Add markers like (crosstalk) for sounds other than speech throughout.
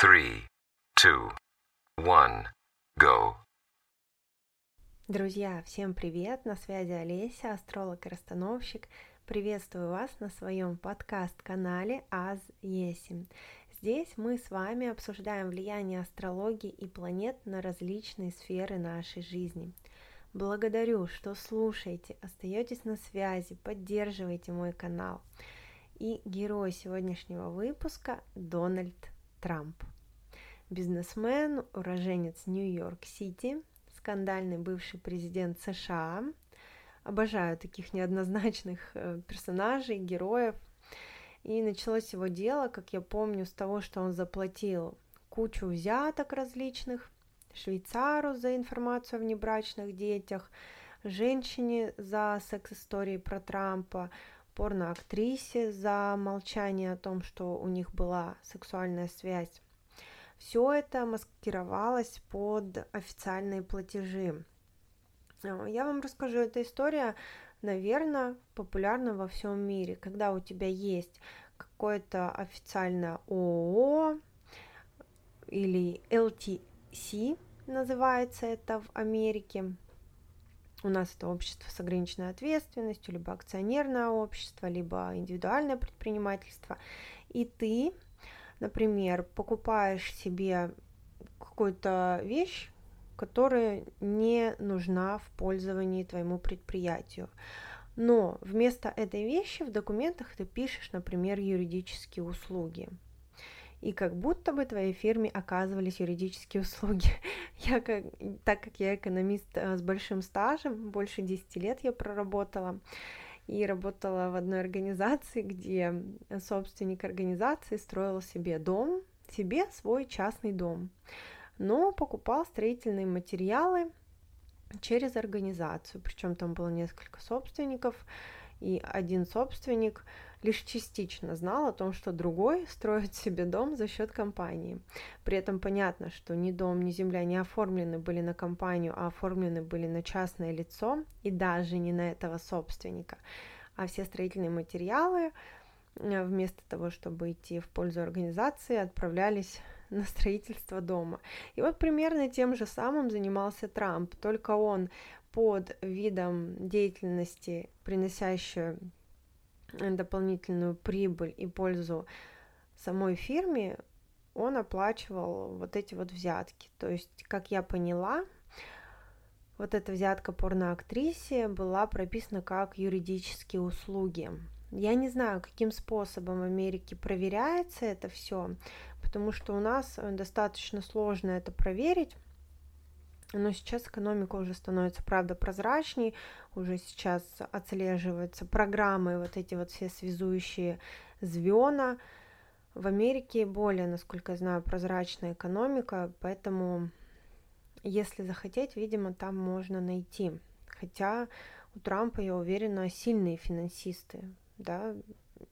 three, two, one, go. Друзья, всем привет! На связи Олеся, астролог и расстановщик. Приветствую вас на своем подкаст-канале Аз Есим. Здесь мы с вами обсуждаем влияние астрологии и планет на различные сферы нашей жизни. Благодарю, что слушаете, остаетесь на связи, поддерживаете мой канал. И герой сегодняшнего выпуска Дональд Трамп. Бизнесмен, уроженец Нью-Йорк-Сити, скандальный бывший президент США. Обожаю таких неоднозначных э, персонажей, героев. И началось его дело, как я помню, с того, что он заплатил кучу взяток различных, швейцару за информацию о внебрачных детях, женщине за секс-истории про Трампа, порноактрисе за молчание о том, что у них была сексуальная связь. Все это маскировалось под официальные платежи. А, я вам расскажу, эта история, наверное, популярна во всем мире, когда у тебя есть какое-то официальное ООО или LTC называется это в Америке, у нас это общество с ограниченной ответственностью, либо акционерное общество, либо индивидуальное предпринимательство. И ты, например, покупаешь себе какую-то вещь, которая не нужна в пользовании твоему предприятию. Но вместо этой вещи в документах ты пишешь, например, юридические услуги и как будто бы твоей фирме оказывались юридические услуги. (laughs) Я как, так как я экономист э, с большим стажем, больше 10 лет я проработала, и работала в одной организации, где собственник организации строил себе дом, себе свой частный дом, но покупал строительные материалы через организацию, причем там было несколько собственников, и один собственник лишь частично знал о том, что другой строит себе дом за счет компании. При этом понятно, что ни дом, ни земля не оформлены были на компанию, а оформлены были на частное лицо и даже не на этого собственника. А все строительные материалы э, вместо того, чтобы идти в пользу организации, отправлялись (laughs) на строительство дома. И вот примерно тем же самым занимался Трамп, только он под видом деятельности, приносящей дополнительную прибыль и пользу самой фирме, он оплачивал вот эти вот взятки. То есть, как я поняла, вот эта взятка порноактрисе была прописана как юридические услуги. Я не знаю, каким способом в Америке проверяется это все, потому что у нас достаточно сложно это проверить. Но сейчас экономика уже становится, правда, прозрачней, уже сейчас отслеживаются программы, вот эти вот все связующие звена. В Америке более, насколько я знаю, прозрачная экономика, поэтому, если захотеть, видимо, там можно найти. Хотя у Трампа, я уверена, сильные финансисты, да,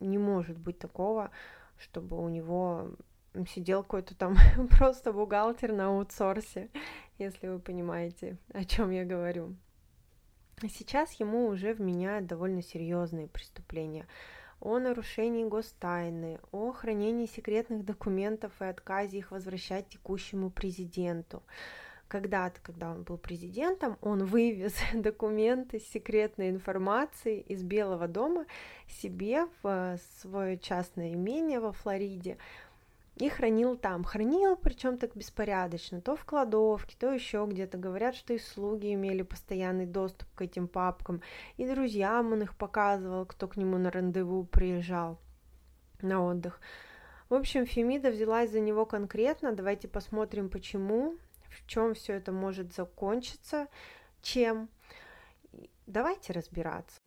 не может быть такого, чтобы у него сидел какой-то там (laughs) просто бухгалтер на аутсорсе, если вы понимаете, о чем я говорю. Сейчас ему уже вменяют довольно серьезные преступления о нарушении гостайны, о хранении секретных документов и отказе их возвращать текущему президенту. Когда-то, когда он был президентом, он вывез (laughs) документы с секретной информацией из Белого дома себе в свое частное имение во Флориде и хранил там. Хранил, причем так беспорядочно, то в кладовке, то еще где-то. Говорят, что и слуги имели постоянный доступ к этим папкам, и друзьям он их показывал, кто к нему на рандеву приезжал на отдых. В общем, Фемида взялась за него конкретно. Давайте посмотрим, почему, в чем все это может закончиться, чем. Давайте разбираться.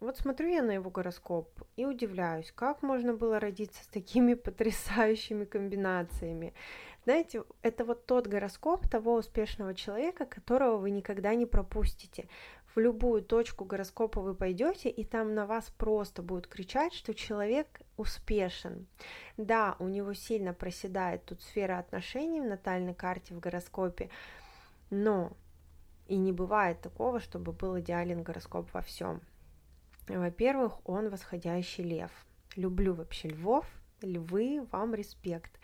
Вот смотрю я на его гороскоп и удивляюсь, как можно было родиться с такими (laughs) потрясающими комбинациями. Знаете, это вот тот гороскоп того успешного человека, которого вы никогда не пропустите. В любую точку гороскопа вы пойдете, и там на вас просто будут кричать, что человек успешен. Да, у него сильно проседает тут сфера отношений в натальной карте в гороскопе, но и не бывает такого, чтобы был идеален гороскоп во всем. Во-первых, он восходящий лев. Люблю вообще львов. львы, вам респект.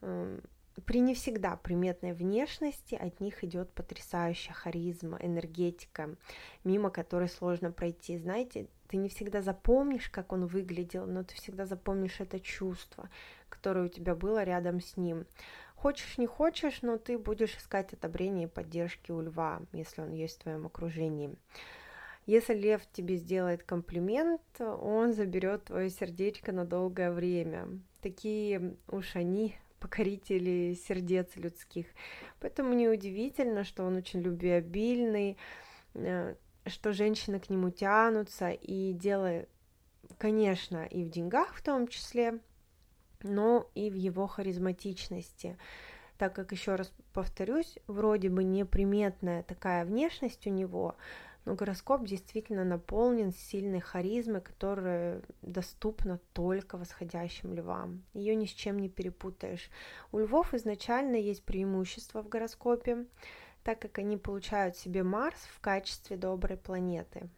Эм, при не всегда приметной внешности от них идет потрясающая харизма, энергетика, мимо которой сложно пройти. Знаете, ты не всегда запомнишь, как он выглядел, но ты всегда запомнишь это чувство, которое у тебя было рядом с ним. Хочешь, не хочешь, но ты будешь искать одобрение и поддержки у льва, если он есть в твоем окружении. Если лев тебе сделает комплимент, он заберет твое сердечко на долгое время. Такие уж они покорители сердец людских. Поэтому неудивительно, что он очень любвеобильный, э, что женщины к нему тянутся, и дело, конечно, и в деньгах в том числе, но и в его харизматичности, так как, еще раз повторюсь, вроде бы неприметная такая внешность у него, но гороскоп действительно наполнен сильной харизмой, которая доступна только восходящим львам. Ее ни с чем не перепутаешь. У львов изначально есть преимущество в гороскопе, так как они получают себе Марс в качестве доброй планеты.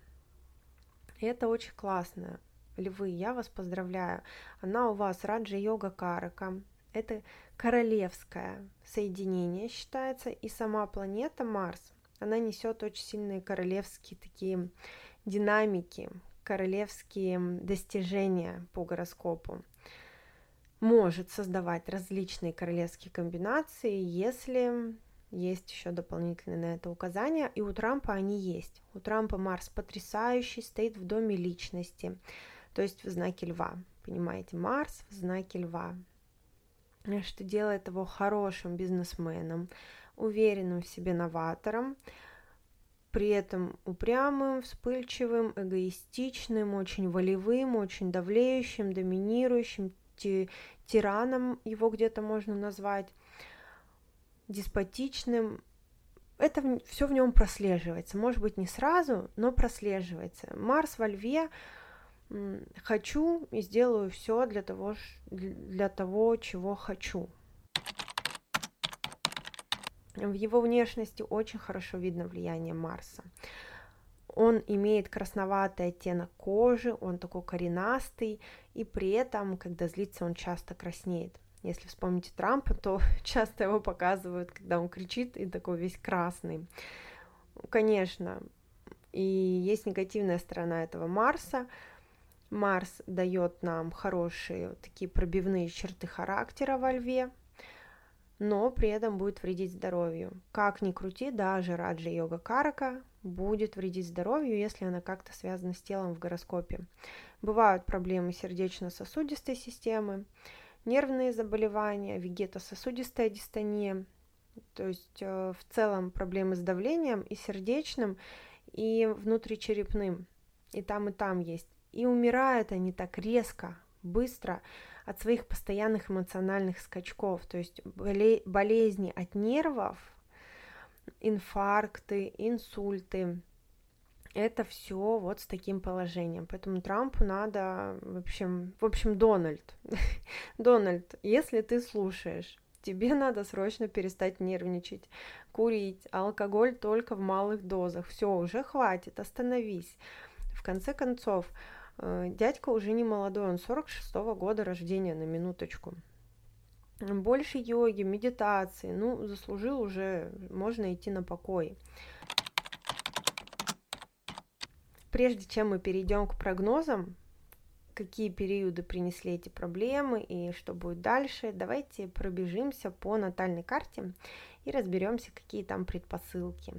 И это очень классно. Львы, я вас поздравляю. Она у вас Раджа Йога Карака. Это королевское соединение считается, и сама планета Марс, она несет очень сильные королевские такие динамики, королевские достижения по гороскопу. Может создавать различные королевские комбинации, если есть еще дополнительные на это указания, и у Трампа они есть. У Трампа Марс потрясающий, стоит в доме личности то есть в знаке льва. Понимаете, Марс в знаке льва, что делает его хорошим бизнесменом, уверенным в себе новатором, при этом упрямым, вспыльчивым, эгоистичным, очень волевым, очень давлеющим, доминирующим, ти тираном его где-то можно назвать, деспотичным. Это все в нем прослеживается. Может быть, не сразу, но прослеживается. Марс во льве хочу и сделаю все для того, для того, чего хочу. В его внешности очень хорошо видно влияние Марса. Он имеет красноватый оттенок кожи, он такой коренастый, и при этом, когда злится, он часто краснеет. Если вспомните Трампа, то (laughs) часто его показывают, когда он кричит и такой весь красный. Конечно, и есть негативная сторона этого Марса – Марс дает нам хорошие такие пробивные черты характера во льве, но при этом будет вредить здоровью. Как ни крути, даже Раджа Йога Карака будет вредить здоровью, если она как-то связана с телом в гороскопе. Бывают проблемы сердечно-сосудистой системы, нервные заболевания, вегетососудистая дистония, то есть э, в целом проблемы с давлением и сердечным, и внутричерепным. И там, и там есть и умирают они так резко, быстро от своих постоянных эмоциональных скачков, то есть болезни от нервов, инфаркты, инсульты. Это все вот с таким положением. Поэтому Трампу надо, в общем, в общем, Дональд, (laughs) Дональд, если ты слушаешь, тебе надо срочно перестать нервничать, курить, алкоголь только в малых дозах. Все, уже хватит, остановись. В конце концов, дядька уже не молодой, он 46-го года рождения, на минуточку. Больше йоги, медитации, ну, заслужил уже, можно идти на покой. Прежде чем мы перейдем к прогнозам, какие периоды принесли эти проблемы и что будет дальше, давайте пробежимся по натальной карте и разберемся, какие там предпосылки.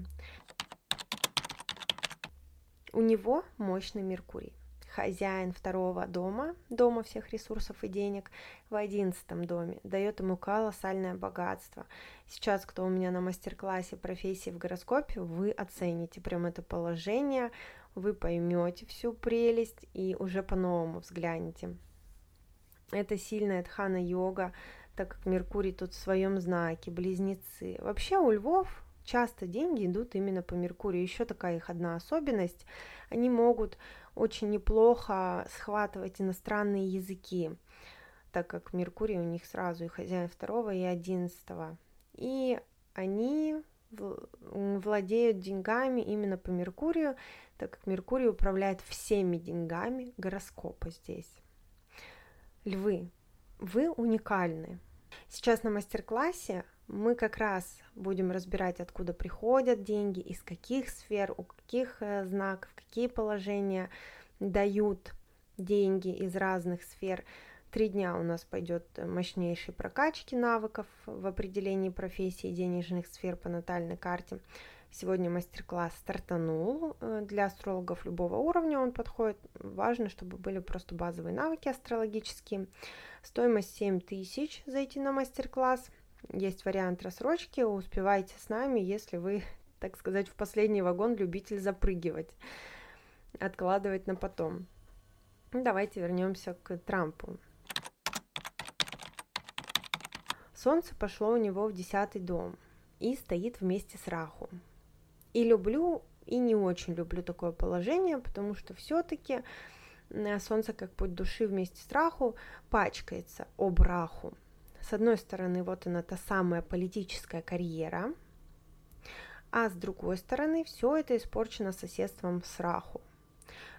У него мощный Меркурий хозяин второго дома, дома всех ресурсов и денег, в одиннадцатом доме, дает ему колоссальное богатство. Сейчас, кто у меня на мастер-классе профессии в гороскопе, вы оцените прям это положение, вы поймете всю прелесть и уже по-новому взглянете. Это сильная дхана-йога, так как Меркурий тут в своем знаке, близнецы. Вообще у львов часто деньги идут именно по Меркурию. Еще такая их одна особенность. Они могут очень неплохо схватывать иностранные языки, так как Меркурий у них сразу и хозяин второго, и одиннадцатого. И они владеют деньгами именно по Меркурию, так как Меркурий управляет всеми деньгами гороскопа здесь. Львы. вы уникальны. Сейчас на мастер-классе мы как раз будем разбирать, откуда приходят деньги, из каких сфер, у каких э, знаков, какие положения дают деньги из разных сфер. Три дня у нас пойдет мощнейшей прокачки навыков в определении профессии денежных сфер по натальной карте. Сегодня мастер-класс стартанул э, для астрологов любого уровня, он подходит. Важно, чтобы были просто базовые навыки астрологические. Стоимость 7 тысяч зайти на мастер-класс. Есть вариант рассрочки, успевайте с нами, если вы, (laughs) так сказать, в последний вагон любитель запрыгивать, откладывать на потом. Давайте вернемся к Трампу. Солнце пошло у него в десятый дом и стоит вместе с Раху. И люблю, и не очень люблю такое положение, потому что все-таки э, солнце как путь души вместе с Раху пачкается об Раху. С одной стороны, вот она та самая политическая карьера, а с другой стороны, все это испорчено соседством с Раху.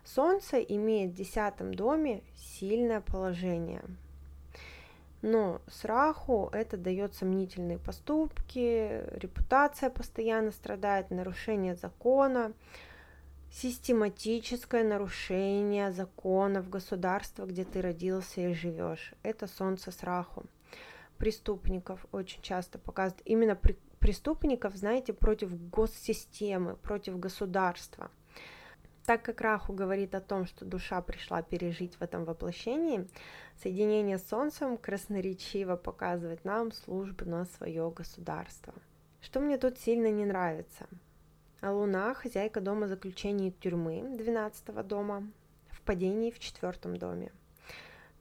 Солнце имеет в десятом доме сильное положение – но с Раху это дает сомнительные поступки, репутация постоянно страдает, нарушение закона, систематическое нарушение законов государства, где ты родился и живешь. Это солнце с Раху. Преступников очень часто показывают. Именно при, преступников, знаете, против госсистемы, против государства – так как Раху говорит о том, что душа пришла пережить в этом воплощении, соединение с Солнцем красноречиво показывает нам службу на свое государство. Что мне тут сильно не нравится? А Луна, хозяйка дома заключения тюрьмы 12 дома, в падении в четвертом доме.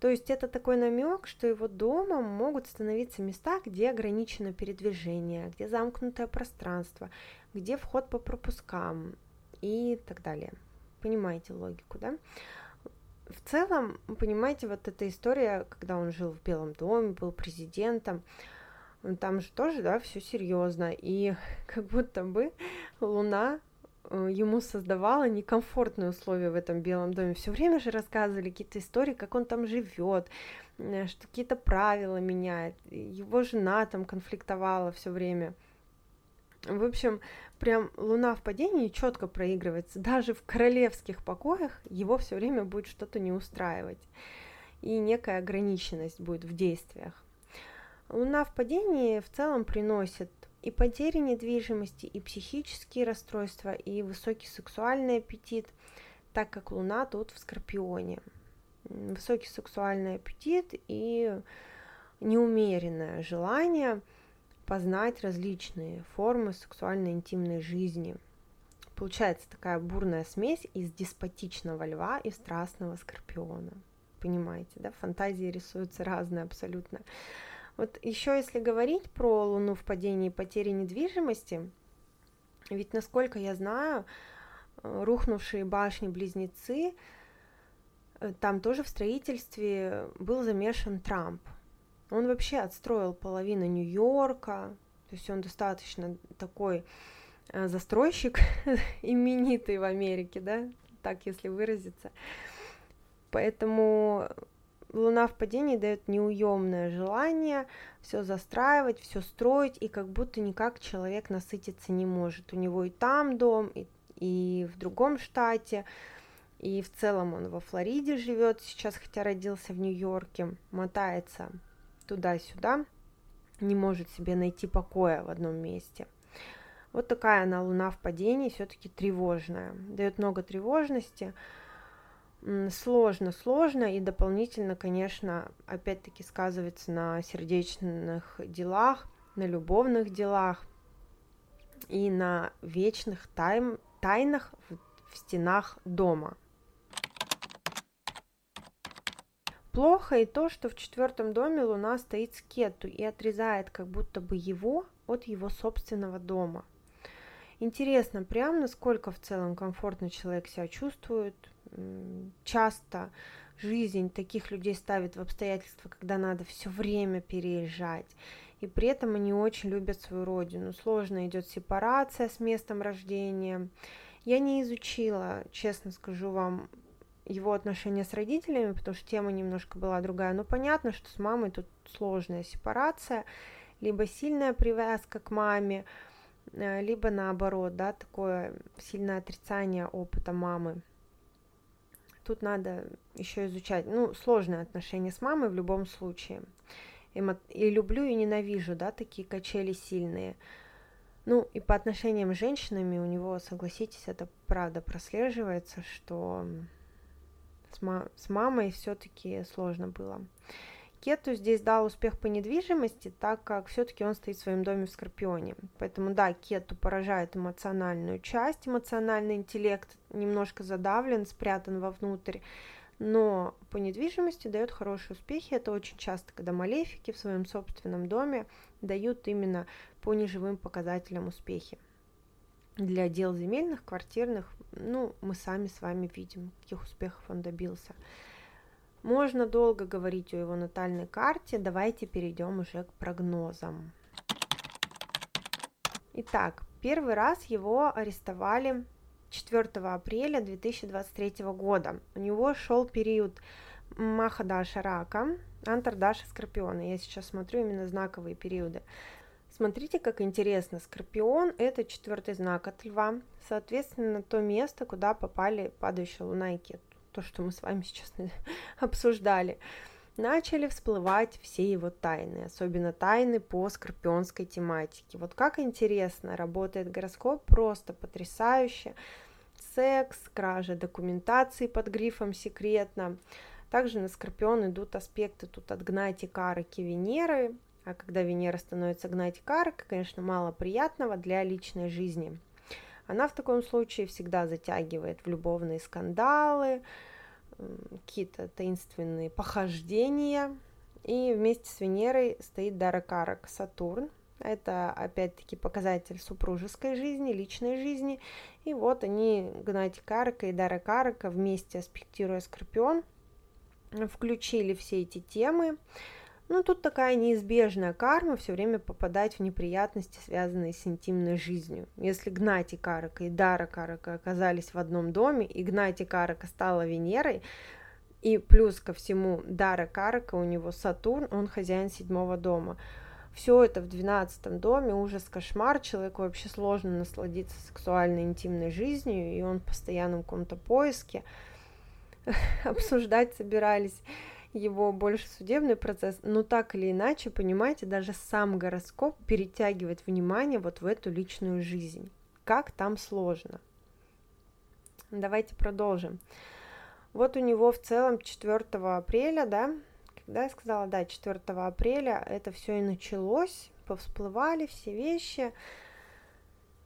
То есть это такой намек, что его домом могут становиться места, где ограничено передвижение, где замкнутое пространство, где вход по пропускам и так далее понимаете логику, да? В целом, понимаете, вот эта история, когда он жил в Белом доме, был президентом, там же тоже, да, все серьезно, и (laughs) как будто бы Луна ему создавала некомфортные условия в этом Белом доме. Все время же рассказывали какие-то истории, как он там живет, э, что какие-то правила меняет. Его жена там конфликтовала все время. В общем, прям Луна в падении четко проигрывается. Даже в королевских покоях его все время будет что-то не устраивать. И некая ограниченность будет в действиях. Луна в падении в целом приносит и потери недвижимости, и психические расстройства, и высокий сексуальный аппетит, так как Луна тут в Скорпионе. Высокий сексуальный аппетит и неумеренное желание – познать различные формы сексуальной интимной жизни. Получается такая бурная смесь из деспотичного льва и страстного скорпиона. Понимаете, да? Фантазии рисуются разные абсолютно. Вот еще если говорить про Луну в падении и потери недвижимости, ведь насколько я знаю, э, рухнувшие башни-близнецы, э, там тоже в строительстве был замешан Трамп. Он вообще отстроил половину Нью-Йорка, то есть он достаточно такой э, застройщик (laughs) именитый в Америке, да, так если выразиться. Поэтому Луна в падении дает неуемное желание все застраивать, все строить, и как будто никак человек насытиться не может. У него и там дом, и, и в другом штате, и в целом он во Флориде живет сейчас, хотя родился в Нью-Йорке, мотается туда-сюда, не может себе найти покоя в одном месте. Вот такая она луна в падении, все-таки тревожная, дает много тревожности, сложно, сложно и дополнительно, конечно, опять-таки сказывается на сердечных делах, на любовных делах и на вечных тайм, тайнах в, в стенах дома. Плохо и то, что в четвертом доме Луна стоит с Кету и отрезает как будто бы его от его собственного дома. Интересно, прям насколько в целом комфортно человек себя чувствует. Часто жизнь таких людей ставит в обстоятельства, когда надо все время переезжать. И при этом они очень любят свою родину. Сложно идет сепарация с местом рождения. Я не изучила, честно скажу вам, его отношения с родителями, потому что тема немножко была другая. Но понятно, что с мамой тут сложная сепарация, либо сильная привязка к маме, э, либо наоборот, да, такое сильное отрицание опыта мамы. Тут надо еще изучать, ну, сложные отношения с мамой в любом случае. И люблю, и ненавижу, да, такие качели сильные. Ну, и по отношениям с женщинами у него, согласитесь, это правда прослеживается, что с, ма- с мамой все-таки сложно было. Кету здесь дал успех по недвижимости, так как все-таки он стоит в своем доме в Скорпионе. Поэтому да, Кету поражает эмоциональную часть, эмоциональный интеллект немножко задавлен, спрятан вовнутрь, но по недвижимости дает хорошие успехи. Это очень часто, когда малефики в своем собственном доме дают именно по неживым показателям успехи. Для дел земельных, квартирных, ну, мы сами с вами видим, каких успехов он добился. Можно долго говорить о его натальной карте, давайте перейдем уже к прогнозам. Итак, первый раз его арестовали 4 апреля 2023 года. У него шел период Махадаша Рака, Антардаша Скорпиона. Я сейчас смотрю именно знаковые периоды. Смотрите, как интересно. Скорпион – это четвертый знак от льва. Соответственно, то место, куда попали падающая луна и кету то, что мы с вами сейчас (laughs) обсуждали, начали всплывать все его тайны, особенно тайны по скорпионской тематике. Вот как интересно работает гороскоп, просто потрясающе. Секс, кража документации под грифом «секретно». Также на Скорпион идут аспекты тут от Гнати Караки Венеры, а когда Венера становится Гнати Карака, конечно, мало приятного для личной жизни – она в таком случае всегда затягивает в любовные скандалы, какие-то таинственные похождения. И вместе с Венерой стоит Дара Карак Сатурн. Это опять-таки показатель супружеской жизни, личной жизни. И вот они, Гнати Карака и Дара Карака, вместе аспектируя Скорпион, включили все эти темы. Ну, тут такая неизбежная карма все время попадать в неприятности, связанные с интимной жизнью. Если Гнати Карака и Дара Карака оказались в одном доме, и Гнати Карака стала Венерой, и плюс ко всему Дара Карака, у него Сатурн, он хозяин седьмого дома. Все это в двенадцатом доме, ужас, кошмар, человеку вообще сложно насладиться сексуальной интимной жизнью, и он в постоянном каком-то поиске. (laughs) Обсуждать собирались его больше судебный процесс, но так или иначе, понимаете, даже сам гороскоп перетягивает внимание вот в эту личную жизнь. Как там сложно. Давайте продолжим. Вот у него в целом 4 апреля, да, когда я сказала, да, 4 апреля это все и началось, повсплывали все вещи,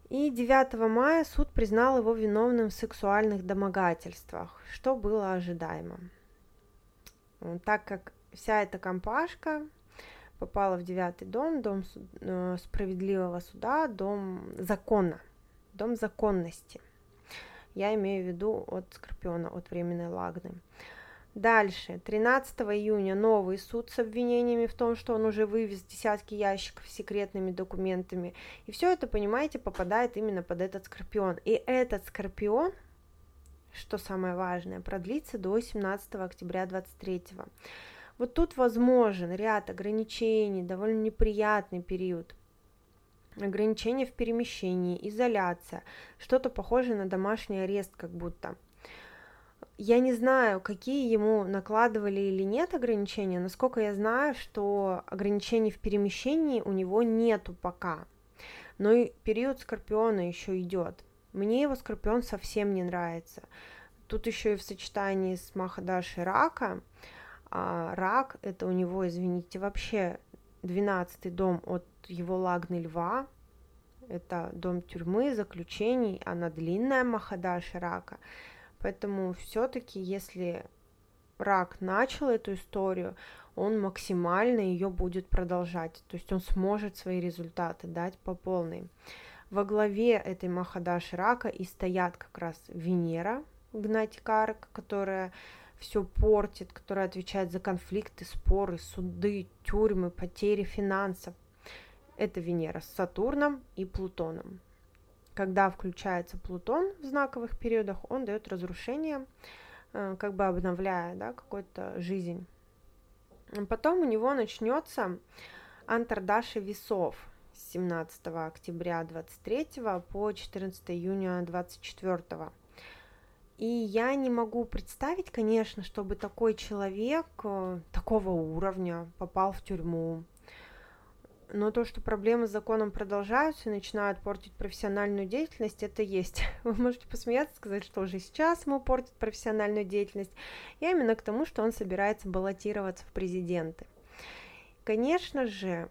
и 9 мая суд признал его виновным в сексуальных домогательствах, что было ожидаемо. Так как вся эта компашка попала в девятый дом, дом э, справедливого суда, дом закона, дом законности. Я имею в виду от Скорпиона, от временной Лагны. Дальше, 13 июня новый суд с обвинениями в том, что он уже вывез десятки ящиков с секретными документами. И все это, понимаете, попадает именно под этот Скорпион. И этот Скорпион – что самое важное, продлится до 17 октября 2023. Вот тут возможен ряд ограничений, довольно неприятный период. Ограничения в перемещении, изоляция, что-то похожее на домашний арест как будто. Я не знаю, какие ему накладывали или нет ограничения, насколько я знаю, что ограничений в перемещении у него нету пока. Но и период Скорпиона еще идет. Мне его Скорпион совсем не нравится. Тут еще и в сочетании с Махадашей Рака. А рак это у него, извините, вообще 12 дом от его лагны льва. Это дом тюрьмы, заключений, она длинная Махадаша рака. Поэтому все-таки, если рак начал эту историю, он максимально ее будет продолжать. То есть он сможет свои результаты дать по полной. Во главе этой Махадаши рака и стоят как раз Венера, Гнати Карак, которая все портит, которая отвечает за конфликты, споры, суды, тюрьмы, потери финансов. Это Венера с Сатурном и Плутоном. Когда включается Плутон в знаковых периодах, он дает разрушение, э, как бы обновляя, да, какую-то жизнь. Потом у него начнется антардаши весов с 17 октября 23 по 14 июня 24. И я не могу представить, конечно, чтобы такой человек э, такого уровня попал в тюрьму. Но то, что проблемы с законом продолжаются и начинают портить профессиональную деятельность, это есть. (laughs) Вы можете посмеяться, сказать, что уже сейчас ему портит профессиональную деятельность. Я именно к тому, что он собирается баллотироваться в президенты. Конечно же,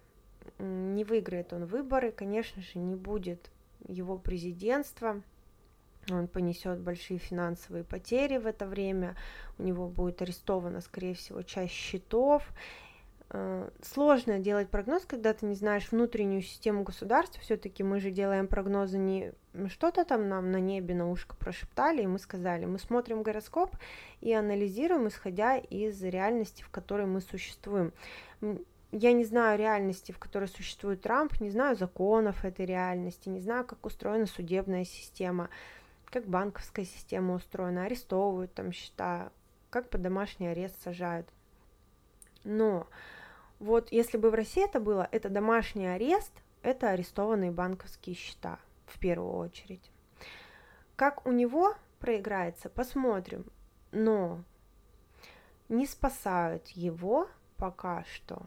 не выиграет он выборы, конечно же, не будет его президентства, он понесет большие финансовые потери в это время, у него будет арестована, скорее всего, часть счетов. Э, сложно делать прогноз, когда ты не знаешь внутреннюю систему государства. Все-таки мы же делаем прогнозы не что-то там нам на небе на ушко прошептали, и мы сказали. Мы смотрим гороскоп и анализируем, исходя из реальности, в которой мы существуем я не знаю реальности, в которой существует Трамп, не знаю законов этой реальности, не знаю, как устроена судебная система, как банковская система устроена, арестовывают там счета, как под домашний арест сажают. Но вот если бы в России это было, это домашний арест, это арестованные банковские счета в первую очередь. Как у него проиграется, посмотрим. Но не спасают его пока что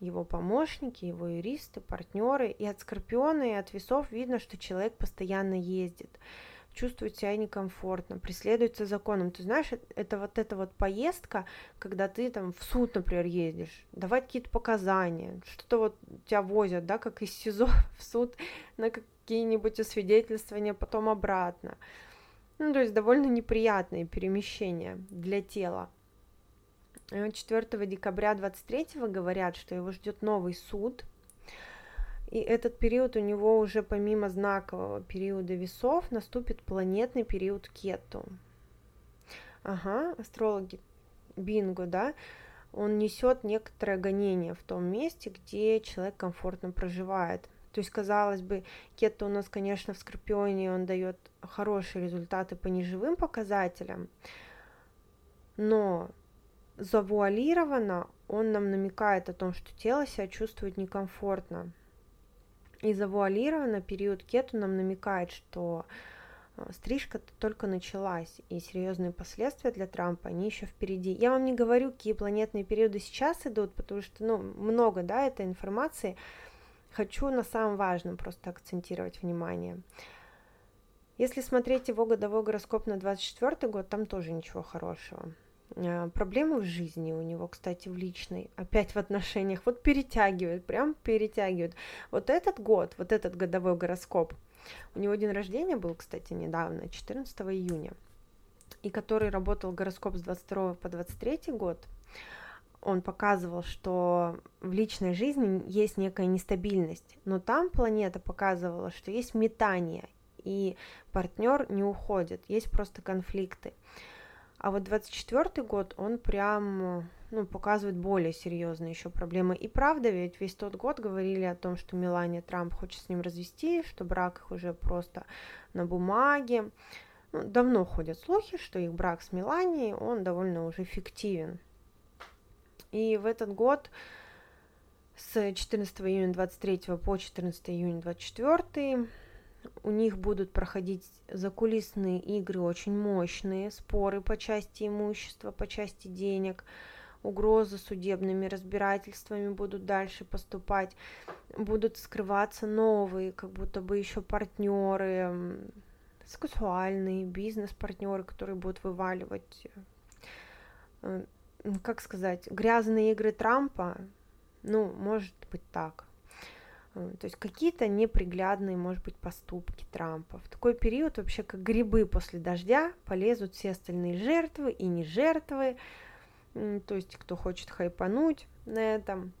его помощники, его юристы, партнеры. И от Скорпиона, и от весов видно, что человек постоянно ездит, чувствует себя некомфортно, преследуется законом. Ты знаешь, это вот эта вот поездка, когда ты там в суд, например, ездишь, давать какие-то показания, что-то вот тебя возят, да, как из СИЗО (laughs) в суд на какие-нибудь освидетельствования, потом обратно. Ну, то есть довольно неприятные перемещения для тела. 4 декабря 23 говорят, что его ждет новый суд. И этот период у него уже помимо знакового периода весов наступит планетный период Кету. Ага, астрологи, бинго, да, он несет некоторое гонение в том месте, где человек комфортно проживает. То есть, казалось бы, Кету у нас, конечно, в Скорпионе, он дает хорошие результаты по неживым показателям, но завуалированно он нам намекает о том, что тело себя чувствует некомфортно. И завуалированно период кету нам намекает, что э, стрижка только началась, и серьезные последствия для Трампа, они еще впереди. Я вам не говорю, какие планетные периоды сейчас идут, потому что, ну, много, да, этой информации. Хочу на самом важном просто акцентировать внимание. Если смотреть его годовой гороскоп на 24 год, там тоже ничего хорошего. А, проблемы в жизни у него, кстати, в личной, опять в отношениях, вот перетягивает, прям перетягивает. Вот этот год, вот этот годовой гороскоп, у него день рождения был, кстати, недавно, 14 июня, и который работал гороскоп с 22 по 23 год, он показывал, что в личной жизни есть некая нестабильность, но там планета показывала, что есть метание, и партнер не уходит, есть просто конфликты. А вот 24 год, он прям, ну, показывает более серьезные еще проблемы. И правда, ведь весь тот год говорили о том, что Мелания Трамп хочет с ним развести, что брак их уже просто на бумаге. Ну, давно ходят слухи, что их брак с Меланией, он довольно уже фиктивен. И в этот год с 14 июня 23 по 14 июня 24 у них будут проходить закулисные игры очень мощные, споры по части имущества, по части денег, угрозы судебными разбирательствами будут дальше поступать, будут скрываться новые, как будто бы еще партнеры, сексуальные, бизнес-партнеры, которые будут вываливать, э, как сказать, грязные игры Трампа, ну, может быть так. То есть какие-то неприглядные, может быть, поступки Трампа. В такой период вообще как грибы после дождя полезут все остальные жертвы и не жертвы, то есть кто хочет хайпануть на этом.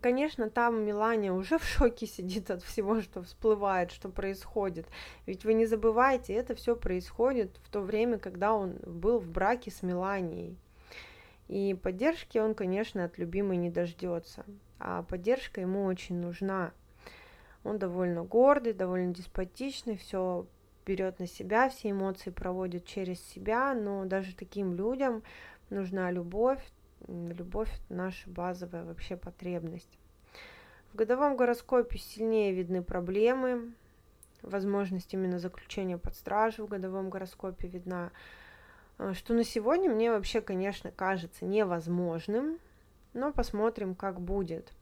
Конечно, там Милания уже в шоке сидит от всего, что всплывает, что происходит. Ведь вы не забывайте, это все происходит в то время, когда он был в браке с Миланией. И поддержки он, конечно, от любимой не дождется а поддержка ему очень нужна. Он довольно гордый, довольно деспотичный, все берет на себя, все эмоции проводит через себя, но даже таким людям нужна любовь. Любовь – наша базовая вообще потребность. В годовом гороскопе сильнее видны проблемы, возможность именно заключения под стражу в годовом гороскопе видна, э, что на сегодня мне вообще, конечно, кажется невозможным, но посмотрим, как будет.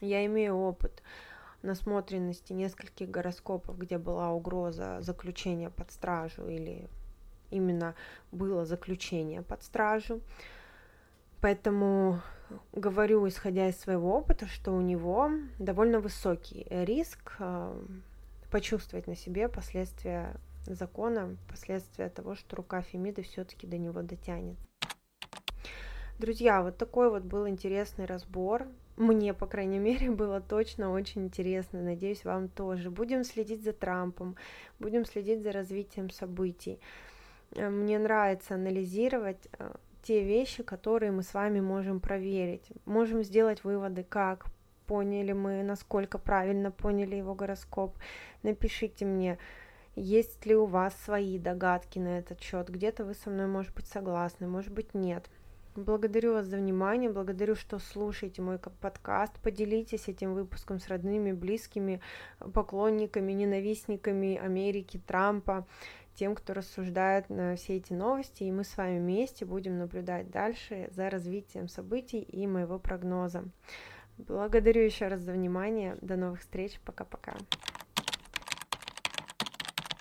Я имею опыт насмотренности нескольких гороскопов, где была угроза заключения под стражу или именно было заключение под стражу. Поэтому говорю, исходя из своего опыта, что у него довольно высокий риск э, почувствовать на себе последствия закона, последствия того, что рука Фемиды все-таки до него дотянет. Друзья, вот такой вот был интересный разбор. Мне, по крайней мере, (laughs) было точно очень интересно. Надеюсь, вам тоже. Будем следить за Трампом, будем следить за развитием событий. Э, мне нравится анализировать э, те вещи, которые мы с вами можем проверить. Можем сделать выводы, как поняли мы, насколько правильно поняли его гороскоп. Напишите мне, есть ли у вас свои догадки на этот счет. Где-то вы со мной, может быть, согласны, может быть, нет. Благодарю вас за внимание, благодарю, что слушаете мой подкаст. Поделитесь этим выпуском с родными, близкими, поклонниками, ненавистниками Америки, Трампа, тем, кто рассуждает на все эти новости. И мы с вами вместе будем наблюдать дальше за развитием событий и моего прогноза. Благодарю еще раз за внимание. До новых встреч. Пока-пока.